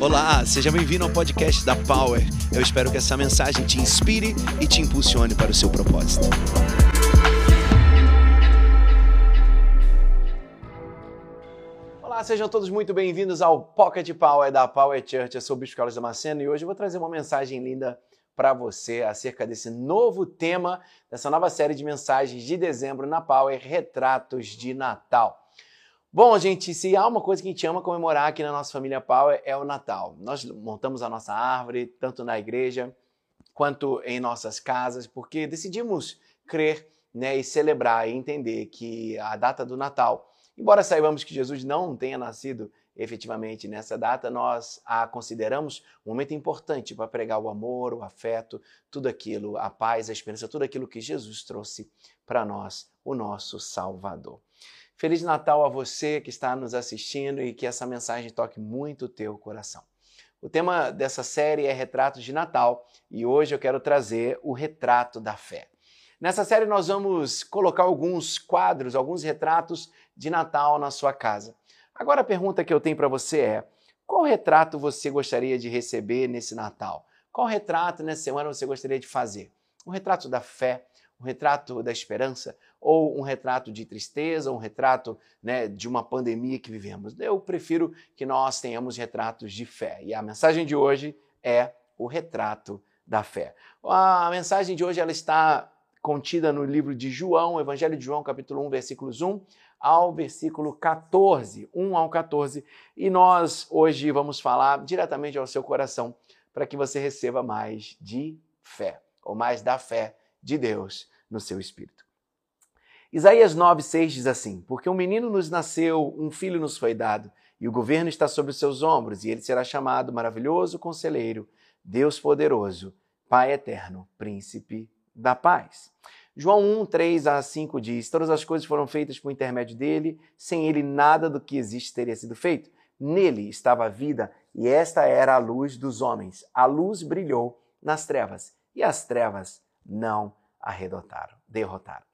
Olá, seja bem-vindo ao podcast da Power. Eu espero que essa mensagem te inspire e te impulsione para o seu propósito. Olá, sejam todos muito bem-vindos ao Pocket Power da Power Church. Eu sou o Bispo Carlos Damasceno e hoje eu vou trazer uma mensagem linda para você acerca desse novo tema, dessa nova série de mensagens de dezembro na Power, Retratos de Natal. Bom, gente, se há uma coisa que a gente ama comemorar aqui na nossa família Power é o Natal. Nós montamos a nossa árvore, tanto na igreja quanto em nossas casas, porque decidimos crer né, e celebrar e entender que a data do Natal, embora saibamos que Jesus não tenha nascido efetivamente nessa data, nós a consideramos um momento importante para pregar o amor, o afeto, tudo aquilo, a paz, a esperança, tudo aquilo que Jesus trouxe para nós, o nosso Salvador. Feliz Natal a você que está nos assistindo e que essa mensagem toque muito o teu coração. O tema dessa série é Retratos de Natal e hoje eu quero trazer o retrato da fé. Nessa série nós vamos colocar alguns quadros, alguns retratos de Natal na sua casa. Agora a pergunta que eu tenho para você é: qual retrato você gostaria de receber nesse Natal? Qual retrato nessa semana você gostaria de fazer? Um retrato da fé, um retrato da esperança ou um retrato de tristeza, um retrato né, de uma pandemia que vivemos. Eu prefiro que nós tenhamos retratos de fé. E a mensagem de hoje é o retrato da fé. A mensagem de hoje ela está contida no livro de João, Evangelho de João, capítulo 1, versículos 1 ao versículo 14, 1 ao 14, e nós hoje vamos falar diretamente ao seu coração para que você receba mais de fé, ou mais da fé de Deus no seu espírito. Isaías 9,6 diz assim: Porque um menino nos nasceu, um filho nos foi dado, e o governo está sobre os seus ombros, e ele será chamado Maravilhoso Conselheiro, Deus Poderoso, Pai Eterno, Príncipe da Paz. João 1, 3 a 5 diz: Todas as coisas foram feitas por intermédio dele, sem ele nada do que existe teria sido feito. Nele estava a vida, e esta era a luz dos homens. A luz brilhou nas trevas, e as trevas não arredotaram, derrotaram.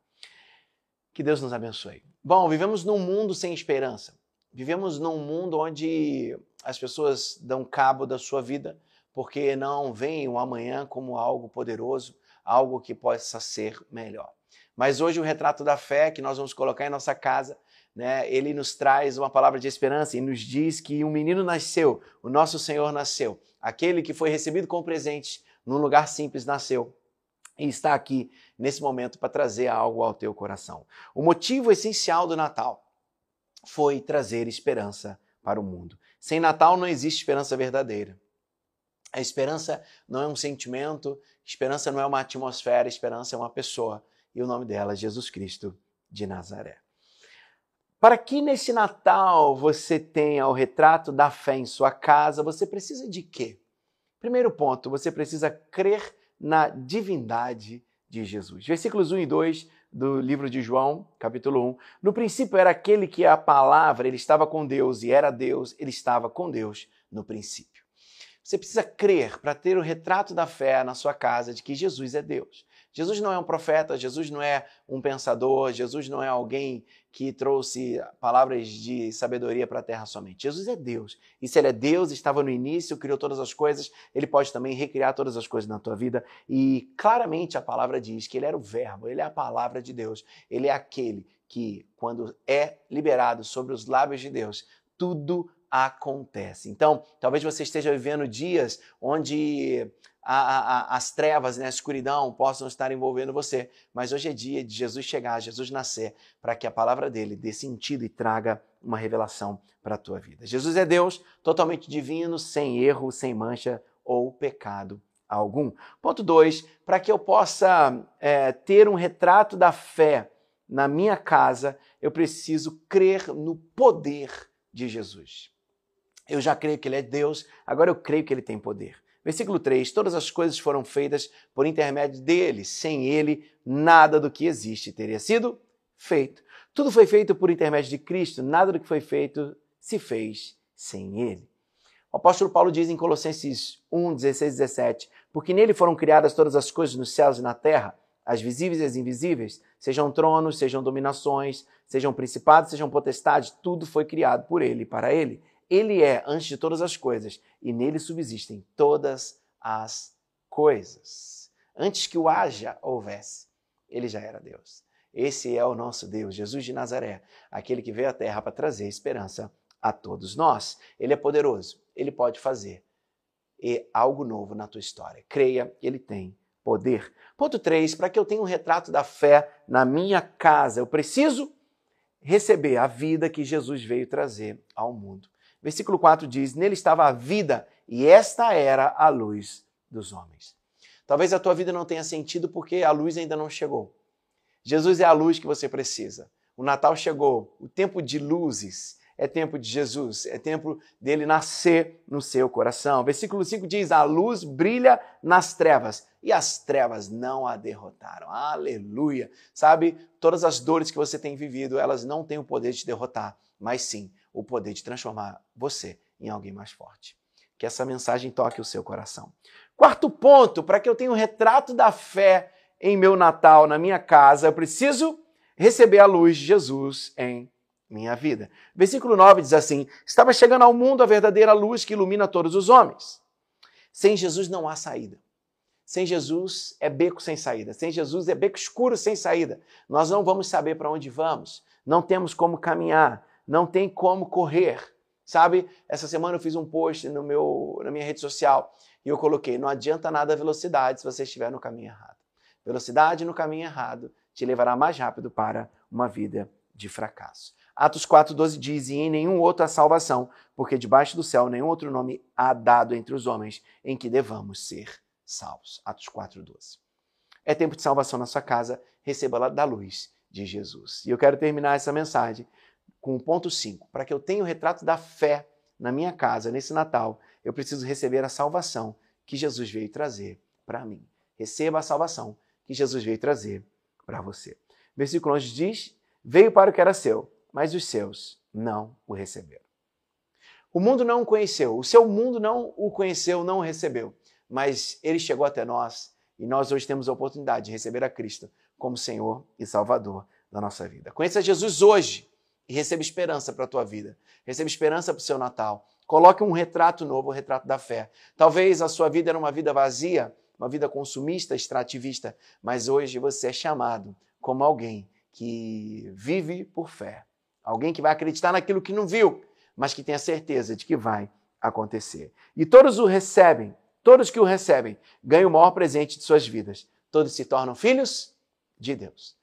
Que Deus nos abençoe. Bom, vivemos num mundo sem esperança. Vivemos num mundo onde as pessoas dão cabo da sua vida porque não veem o amanhã como algo poderoso, algo que possa ser melhor. Mas hoje o retrato da fé que nós vamos colocar em nossa casa, né, ele nos traz uma palavra de esperança e nos diz que um menino nasceu, o nosso Senhor nasceu, aquele que foi recebido com presente num lugar simples nasceu e está aqui nesse momento para trazer algo ao teu coração. O motivo essencial do Natal foi trazer esperança para o mundo. Sem Natal não existe esperança verdadeira. A esperança não é um sentimento, esperança não é uma atmosfera, esperança é uma pessoa. E o nome dela é Jesus Cristo de Nazaré. Para que nesse Natal você tenha o retrato da fé em sua casa, você precisa de quê? Primeiro ponto, você precisa crer na divindade de Jesus. Versículos 1 e 2 do livro de João, capítulo 1. No princípio era aquele que a palavra, ele estava com Deus e era Deus, ele estava com Deus no princípio. Você precisa crer para ter o retrato da fé na sua casa de que Jesus é Deus. Jesus não é um profeta, Jesus não é um pensador, Jesus não é alguém que trouxe palavras de sabedoria para a terra somente. Jesus é Deus. E se ele é Deus, estava no início, criou todas as coisas, ele pode também recriar todas as coisas na tua vida. E claramente a palavra diz que ele era o Verbo, ele é a palavra de Deus. Ele é aquele que, quando é liberado sobre os lábios de Deus, tudo acontece. Então, talvez você esteja vivendo dias onde a, a, as trevas, né, a escuridão possam estar envolvendo você. Mas hoje é dia de Jesus chegar, Jesus nascer, para que a palavra dele dê sentido e traga uma revelação para a tua vida. Jesus é Deus, totalmente divino, sem erro, sem mancha ou pecado algum. Ponto 2, para que eu possa é, ter um retrato da fé na minha casa, eu preciso crer no poder de Jesus. Eu já creio que Ele é Deus, agora eu creio que Ele tem poder. Versículo 3: Todas as coisas foram feitas por intermédio dele. Sem ele, nada do que existe teria sido feito. Tudo foi feito por intermédio de Cristo, nada do que foi feito se fez sem ele. O apóstolo Paulo diz em Colossenses 1, 16 e 17: Porque nele foram criadas todas as coisas nos céus e na terra, as visíveis e as invisíveis, sejam tronos, sejam dominações, sejam principados, sejam potestades, tudo foi criado por ele e para ele. Ele é antes de todas as coisas e nele subsistem todas as coisas. Antes que o haja houvesse, ele já era Deus. Esse é o nosso Deus, Jesus de Nazaré, aquele que veio à terra para trazer esperança a todos nós. Ele é poderoso, ele pode fazer e algo novo na tua história. Creia, ele tem poder. Ponto 3, para que eu tenha um retrato da fé na minha casa, eu preciso receber a vida que Jesus veio trazer ao mundo. Versículo 4 diz: Nele estava a vida, e esta era a luz dos homens. Talvez a tua vida não tenha sentido porque a luz ainda não chegou. Jesus é a luz que você precisa. O Natal chegou, o tempo de luzes é tempo de Jesus, é tempo dele nascer no seu coração. Versículo 5 diz: A luz brilha nas trevas e as trevas não a derrotaram. Aleluia! Sabe, todas as dores que você tem vivido, elas não têm o poder de te derrotar, mas sim o poder de transformar você em alguém mais forte. Que essa mensagem toque o seu coração. Quarto ponto, para que eu tenha um retrato da fé em meu Natal, na minha casa, eu preciso receber a luz de Jesus em minha vida. Versículo 9 diz assim: Estava chegando ao mundo a verdadeira luz que ilumina todos os homens. Sem Jesus não há saída. Sem Jesus é beco sem saída. Sem Jesus é beco escuro sem saída. Nós não vamos saber para onde vamos. Não temos como caminhar. Não tem como correr. Sabe? Essa semana eu fiz um post no meu, na minha rede social e eu coloquei: não adianta nada a velocidade se você estiver no caminho errado. Velocidade no caminho errado te levará mais rápido para uma vida de fracasso. Atos 4,12 diz: E em nenhum outro há salvação, porque debaixo do céu nenhum outro nome há dado entre os homens em que devamos ser salvos. Atos 4,12. É tempo de salvação na sua casa, receba da luz de Jesus. E eu quero terminar essa mensagem com o ponto 5. Para que eu tenha o retrato da fé na minha casa, nesse Natal, eu preciso receber a salvação que Jesus veio trazer para mim. Receba a salvação que Jesus veio trazer para você. Versículo 11 diz: Veio para o que era seu mas os seus não o receberam. O mundo não o conheceu, o seu mundo não o conheceu, não o recebeu, mas ele chegou até nós e nós hoje temos a oportunidade de receber a Cristo como Senhor e Salvador da nossa vida. Conheça Jesus hoje e receba esperança para a tua vida. Receba esperança para o seu Natal. Coloque um retrato novo, o um retrato da fé. Talvez a sua vida era uma vida vazia, uma vida consumista, extrativista, mas hoje você é chamado como alguém que vive por fé Alguém que vai acreditar naquilo que não viu, mas que tem a certeza de que vai acontecer. E todos o recebem, todos que o recebem, ganham o maior presente de suas vidas. Todos se tornam filhos de Deus.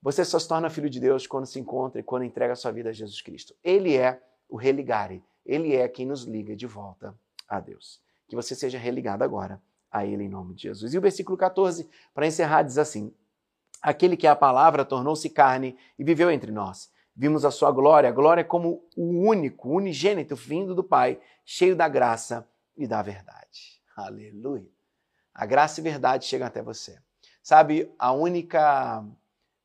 Você só se torna filho de Deus quando se encontra e quando entrega a sua vida a Jesus Cristo. Ele é o religare. Ele é quem nos liga de volta a Deus. Que você seja religado agora a Ele em nome de Jesus. E o versículo 14, para encerrar, diz assim: Aquele que é a palavra tornou-se carne e viveu entre nós Vimos a sua glória, a glória como o único, unigênito vindo do Pai, cheio da graça e da verdade. Aleluia. A graça e verdade chegam até você. Sabe, a única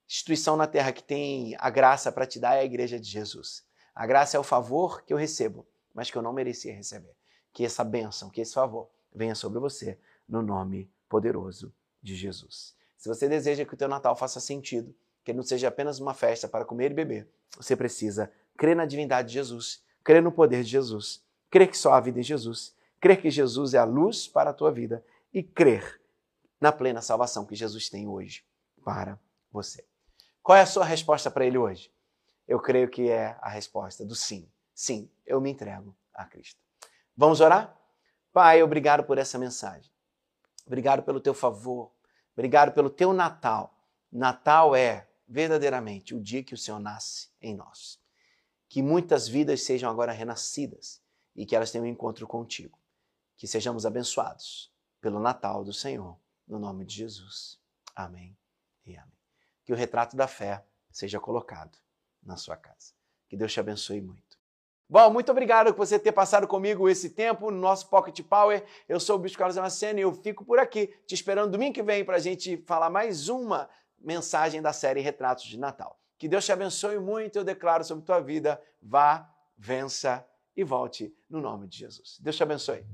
instituição na terra que tem a graça para te dar é a igreja de Jesus. A graça é o favor que eu recebo, mas que eu não merecia receber. Que essa bênção, que esse favor venha sobre você no nome poderoso de Jesus. Se você deseja que o teu Natal faça sentido, que não seja apenas uma festa para comer e beber. Você precisa crer na divindade de Jesus, crer no poder de Jesus, crer que só há vida em Jesus, crer que Jesus é a luz para a tua vida e crer na plena salvação que Jesus tem hoje para você. Qual é a sua resposta para ele hoje? Eu creio que é a resposta do sim. Sim, eu me entrego a Cristo. Vamos orar? Pai, obrigado por essa mensagem. Obrigado pelo teu favor. Obrigado pelo teu Natal. Natal é verdadeiramente o dia que o Senhor nasce em nós. Que muitas vidas sejam agora renascidas e que elas tenham um encontro contigo. Que sejamos abençoados pelo Natal do Senhor, no nome de Jesus. Amém e amém. Que o retrato da fé seja colocado na sua casa. Que Deus te abençoe muito. Bom, muito obrigado por você ter passado comigo esse tempo no nosso Pocket Power. Eu sou o Bispo Carlos Damasceno e eu fico por aqui te esperando domingo que vem para a gente falar mais uma mensagem da série Retratos de Natal. Que Deus te abençoe muito, eu declaro sobre tua vida, vá, vença e volte no nome de Jesus. Deus te abençoe.